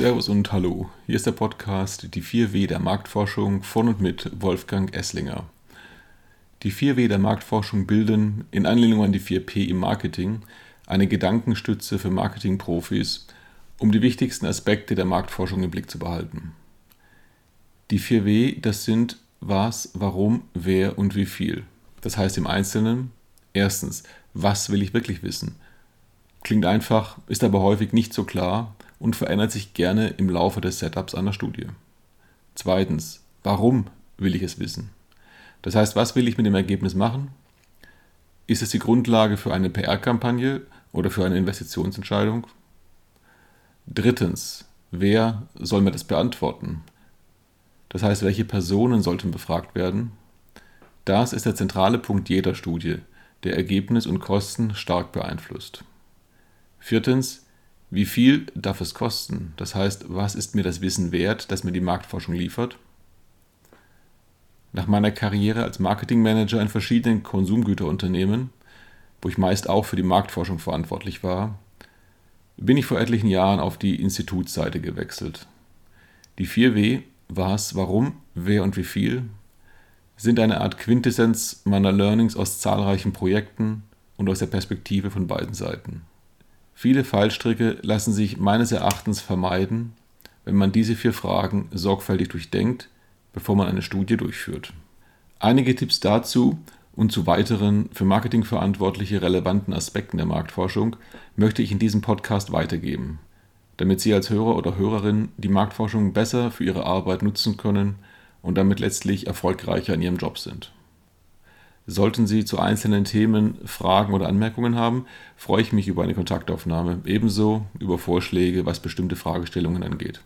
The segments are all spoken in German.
Servus und Hallo. Hier ist der Podcast Die 4W der Marktforschung von und mit Wolfgang Esslinger. Die 4W der Marktforschung bilden, in Anlehnung an die 4P im Marketing, eine Gedankenstütze für Marketingprofis, um die wichtigsten Aspekte der Marktforschung im Blick zu behalten. Die 4W, das sind was, warum, wer und wie viel. Das heißt im Einzelnen, erstens, was will ich wirklich wissen? Klingt einfach, ist aber häufig nicht so klar und verändert sich gerne im Laufe des Setups einer Studie. Zweitens, warum will ich es wissen? Das heißt, was will ich mit dem Ergebnis machen? Ist es die Grundlage für eine PR-Kampagne oder für eine Investitionsentscheidung? Drittens, wer soll mir das beantworten? Das heißt, welche Personen sollten befragt werden? Das ist der zentrale Punkt jeder Studie, der Ergebnis und Kosten stark beeinflusst. Viertens, wie viel darf es kosten? Das heißt, was ist mir das Wissen wert, das mir die Marktforschung liefert? Nach meiner Karriere als Marketingmanager in verschiedenen Konsumgüterunternehmen, wo ich meist auch für die Marktforschung verantwortlich war, bin ich vor etlichen Jahren auf die Institutsseite gewechselt. Die 4W, was, warum, wer und wie viel, sind eine Art Quintessenz meiner Learnings aus zahlreichen Projekten und aus der Perspektive von beiden Seiten. Viele Fallstricke lassen sich meines Erachtens vermeiden, wenn man diese vier Fragen sorgfältig durchdenkt, bevor man eine Studie durchführt. Einige Tipps dazu und zu weiteren für Marketing verantwortliche relevanten Aspekten der Marktforschung möchte ich in diesem Podcast weitergeben, damit Sie als Hörer oder Hörerin die Marktforschung besser für Ihre Arbeit nutzen können und damit letztlich erfolgreicher in Ihrem Job sind. Sollten Sie zu einzelnen Themen Fragen oder Anmerkungen haben, freue ich mich über eine Kontaktaufnahme, ebenso über Vorschläge, was bestimmte Fragestellungen angeht.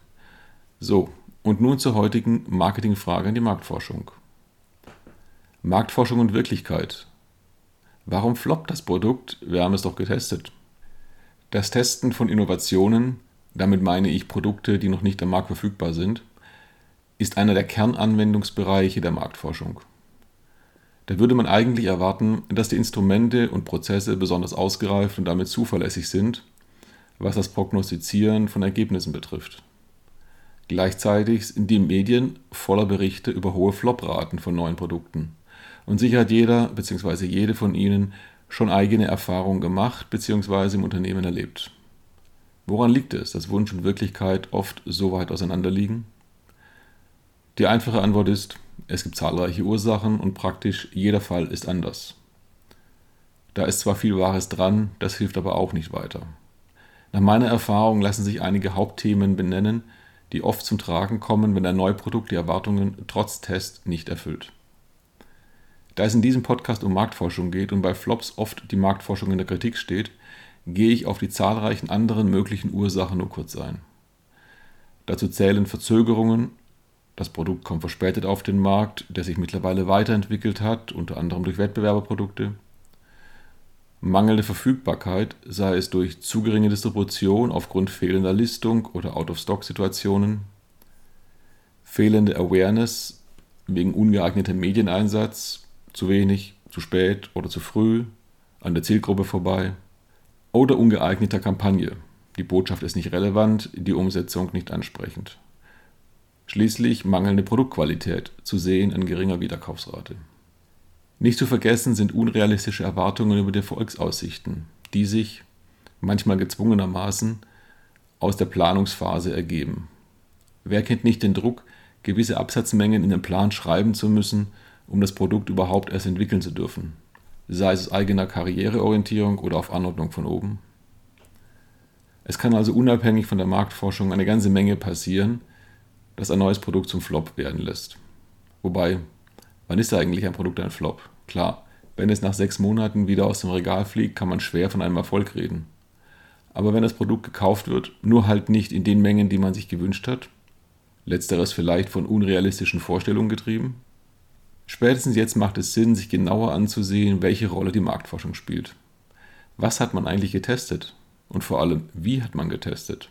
So, und nun zur heutigen Marketingfrage an die Marktforschung. Marktforschung und Wirklichkeit. Warum floppt das Produkt? Wir haben es doch getestet. Das Testen von Innovationen, damit meine ich Produkte, die noch nicht am Markt verfügbar sind, ist einer der Kernanwendungsbereiche der Marktforschung. Da würde man eigentlich erwarten, dass die Instrumente und Prozesse besonders ausgereift und damit zuverlässig sind, was das Prognostizieren von Ergebnissen betrifft. Gleichzeitig sind die Medien voller Berichte über hohe Flopraten von neuen Produkten. Und sicher hat jeder bzw. jede von ihnen schon eigene Erfahrungen gemacht bzw. im Unternehmen erlebt. Woran liegt es, dass Wunsch und Wirklichkeit oft so weit auseinanderliegen? Die einfache Antwort ist, es gibt zahlreiche Ursachen und praktisch jeder Fall ist anders. Da ist zwar viel Wahres dran, das hilft aber auch nicht weiter. Nach meiner Erfahrung lassen sich einige Hauptthemen benennen, die oft zum Tragen kommen, wenn ein Neuprodukt die Erwartungen trotz Test nicht erfüllt. Da es in diesem Podcast um Marktforschung geht und bei Flops oft die Marktforschung in der Kritik steht, gehe ich auf die zahlreichen anderen möglichen Ursachen nur kurz ein. Dazu zählen Verzögerungen, das Produkt kommt verspätet auf den Markt, der sich mittlerweile weiterentwickelt hat, unter anderem durch Wettbewerberprodukte. Mangelnde Verfügbarkeit, sei es durch zu geringe Distribution aufgrund fehlender Listung oder Out-of-Stock-Situationen. Fehlende Awareness wegen ungeeigneter Medieneinsatz, zu wenig, zu spät oder zu früh, an der Zielgruppe vorbei. Oder ungeeigneter Kampagne. Die Botschaft ist nicht relevant, die Umsetzung nicht ansprechend. Schließlich mangelnde Produktqualität, zu sehen an geringer Wiederkaufsrate. Nicht zu vergessen sind unrealistische Erwartungen über die Erfolgsaussichten, die sich, manchmal gezwungenermaßen, aus der Planungsphase ergeben. Wer kennt nicht den Druck, gewisse Absatzmengen in den Plan schreiben zu müssen, um das Produkt überhaupt erst entwickeln zu dürfen, sei es aus eigener Karriereorientierung oder auf Anordnung von oben? Es kann also unabhängig von der Marktforschung eine ganze Menge passieren, das ein neues Produkt zum Flop werden lässt. Wobei, wann ist eigentlich ein Produkt ein Flop? Klar, wenn es nach sechs Monaten wieder aus dem Regal fliegt, kann man schwer von einem Erfolg reden. Aber wenn das Produkt gekauft wird, nur halt nicht in den Mengen, die man sich gewünscht hat, letzteres vielleicht von unrealistischen Vorstellungen getrieben, spätestens jetzt macht es Sinn, sich genauer anzusehen, welche Rolle die Marktforschung spielt. Was hat man eigentlich getestet? Und vor allem, wie hat man getestet?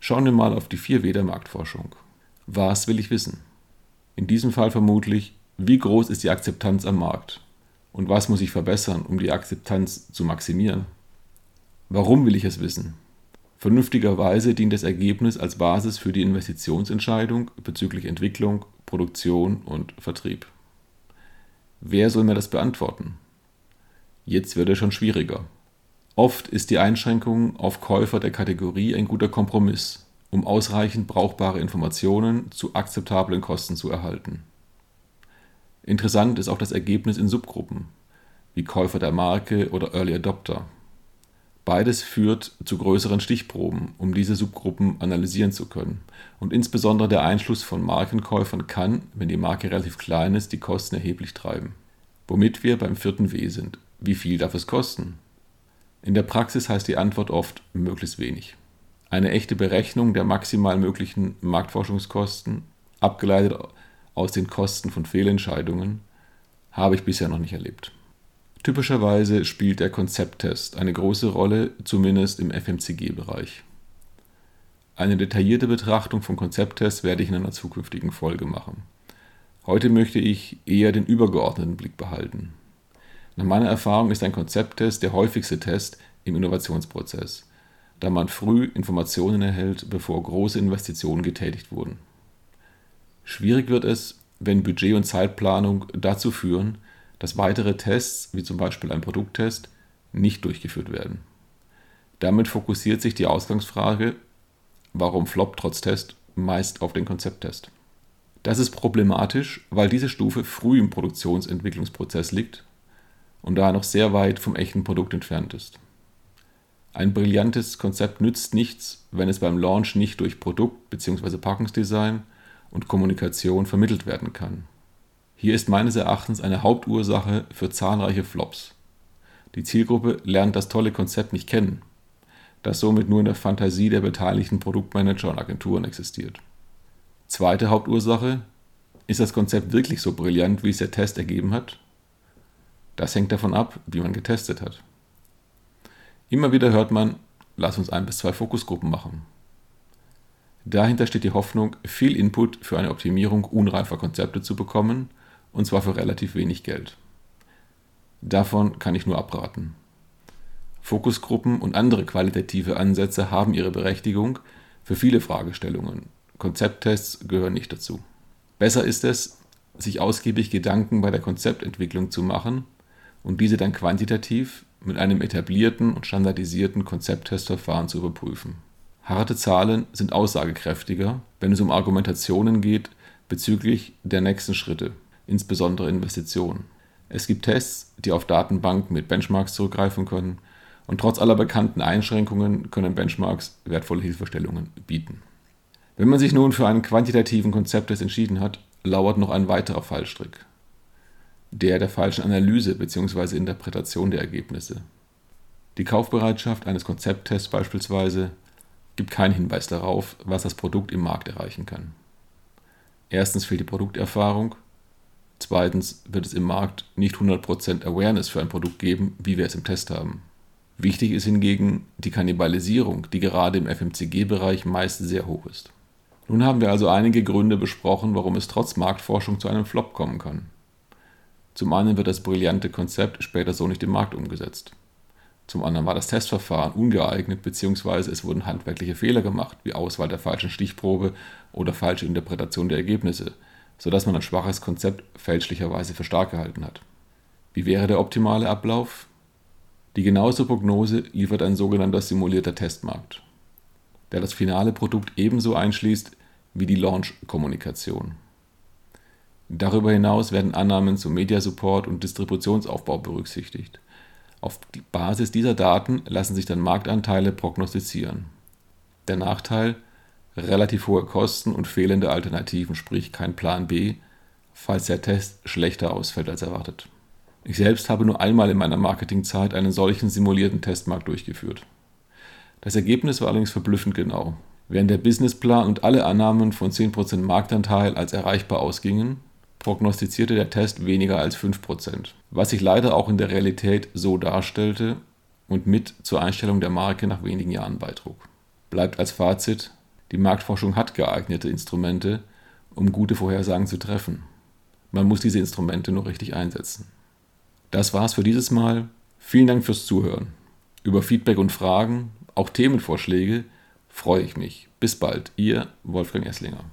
Schauen wir mal auf die 4W der Marktforschung. Was will ich wissen? In diesem Fall vermutlich, wie groß ist die Akzeptanz am Markt? Und was muss ich verbessern, um die Akzeptanz zu maximieren? Warum will ich es wissen? Vernünftigerweise dient das Ergebnis als Basis für die Investitionsentscheidung bezüglich Entwicklung, Produktion und Vertrieb. Wer soll mir das beantworten? Jetzt wird es schon schwieriger. Oft ist die Einschränkung auf Käufer der Kategorie ein guter Kompromiss, um ausreichend brauchbare Informationen zu akzeptablen Kosten zu erhalten. Interessant ist auch das Ergebnis in Subgruppen, wie Käufer der Marke oder Early Adopter. Beides führt zu größeren Stichproben, um diese Subgruppen analysieren zu können. Und insbesondere der Einschluss von Markenkäufern kann, wenn die Marke relativ klein ist, die Kosten erheblich treiben. Womit wir beim vierten W sind. Wie viel darf es kosten? In der Praxis heißt die Antwort oft möglichst wenig. Eine echte Berechnung der maximal möglichen Marktforschungskosten, abgeleitet aus den Kosten von Fehlentscheidungen, habe ich bisher noch nicht erlebt. Typischerweise spielt der Konzepttest eine große Rolle, zumindest im FMCG-Bereich. Eine detaillierte Betrachtung von Konzepttests werde ich in einer zukünftigen Folge machen. Heute möchte ich eher den übergeordneten Blick behalten. Nach meiner Erfahrung ist ein Konzepttest der häufigste Test im Innovationsprozess, da man früh Informationen erhält, bevor große Investitionen getätigt wurden. Schwierig wird es, wenn Budget und Zeitplanung dazu führen, dass weitere Tests, wie zum Beispiel ein Produkttest, nicht durchgeführt werden. Damit fokussiert sich die Ausgangsfrage, warum floppt trotz Test, meist auf den Konzepttest. Das ist problematisch, weil diese Stufe früh im Produktionsentwicklungsprozess liegt und daher noch sehr weit vom echten Produkt entfernt ist. Ein brillantes Konzept nützt nichts, wenn es beim Launch nicht durch Produkt- bzw. Packungsdesign und Kommunikation vermittelt werden kann. Hier ist meines Erachtens eine Hauptursache für zahlreiche Flops. Die Zielgruppe lernt das tolle Konzept nicht kennen, das somit nur in der Fantasie der beteiligten Produktmanager und Agenturen existiert. Zweite Hauptursache, ist das Konzept wirklich so brillant, wie es der Test ergeben hat? Das hängt davon ab, wie man getestet hat. Immer wieder hört man, lass uns ein bis zwei Fokusgruppen machen. Dahinter steht die Hoffnung, viel Input für eine Optimierung unreifer Konzepte zu bekommen, und zwar für relativ wenig Geld. Davon kann ich nur abraten. Fokusgruppen und andere qualitative Ansätze haben ihre Berechtigung für viele Fragestellungen. Konzepttests gehören nicht dazu. Besser ist es, sich ausgiebig Gedanken bei der Konzeptentwicklung zu machen und diese dann quantitativ mit einem etablierten und standardisierten Konzepttestverfahren zu überprüfen. Harte Zahlen sind aussagekräftiger, wenn es um Argumentationen geht bezüglich der nächsten Schritte, insbesondere Investitionen. Es gibt Tests, die auf Datenbanken mit Benchmarks zurückgreifen können und trotz aller bekannten Einschränkungen können Benchmarks wertvolle Hilfestellungen bieten. Wenn man sich nun für einen quantitativen Konzepttest entschieden hat, lauert noch ein weiterer Fallstrick. Der der falschen Analyse bzw. Interpretation der Ergebnisse. Die Kaufbereitschaft eines Konzepttests beispielsweise gibt keinen Hinweis darauf, was das Produkt im Markt erreichen kann. Erstens fehlt die Produkterfahrung. Zweitens wird es im Markt nicht 100% Awareness für ein Produkt geben, wie wir es im Test haben. Wichtig ist hingegen die Kannibalisierung, die gerade im FMCG-Bereich meist sehr hoch ist. Nun haben wir also einige Gründe besprochen, warum es trotz Marktforschung zu einem Flop kommen kann. Zum einen wird das brillante Konzept später so nicht im Markt umgesetzt. Zum anderen war das Testverfahren ungeeignet bzw. es wurden handwerkliche Fehler gemacht, wie Auswahl der falschen Stichprobe oder falsche Interpretation der Ergebnisse, sodass man ein schwaches Konzept fälschlicherweise für stark gehalten hat. Wie wäre der optimale Ablauf? Die genaueste Prognose liefert ein sogenannter simulierter Testmarkt, der das finale Produkt ebenso einschließt wie die Launch-Kommunikation. Darüber hinaus werden Annahmen zum Mediasupport und Distributionsaufbau berücksichtigt auf die Basis dieser Daten lassen sich dann Marktanteile prognostizieren. Der Nachteil: relativ hohe Kosten und fehlende Alternativen, sprich kein Plan B, falls der Test schlechter ausfällt als erwartet. Ich selbst habe nur einmal in meiner Marketingzeit einen solchen simulierten Testmarkt durchgeführt. Das Ergebnis war allerdings verblüffend genau. Während der Businessplan und alle Annahmen von 10% Marktanteil als erreichbar ausgingen prognostizierte der Test weniger als 5%, was sich leider auch in der Realität so darstellte und mit zur Einstellung der Marke nach wenigen Jahren beitrug. Bleibt als Fazit, die Marktforschung hat geeignete Instrumente, um gute Vorhersagen zu treffen. Man muss diese Instrumente nur richtig einsetzen. Das war's für dieses Mal. Vielen Dank fürs Zuhören. Über Feedback und Fragen, auch Themenvorschläge, freue ich mich. Bis bald, Ihr Wolfgang Esslinger.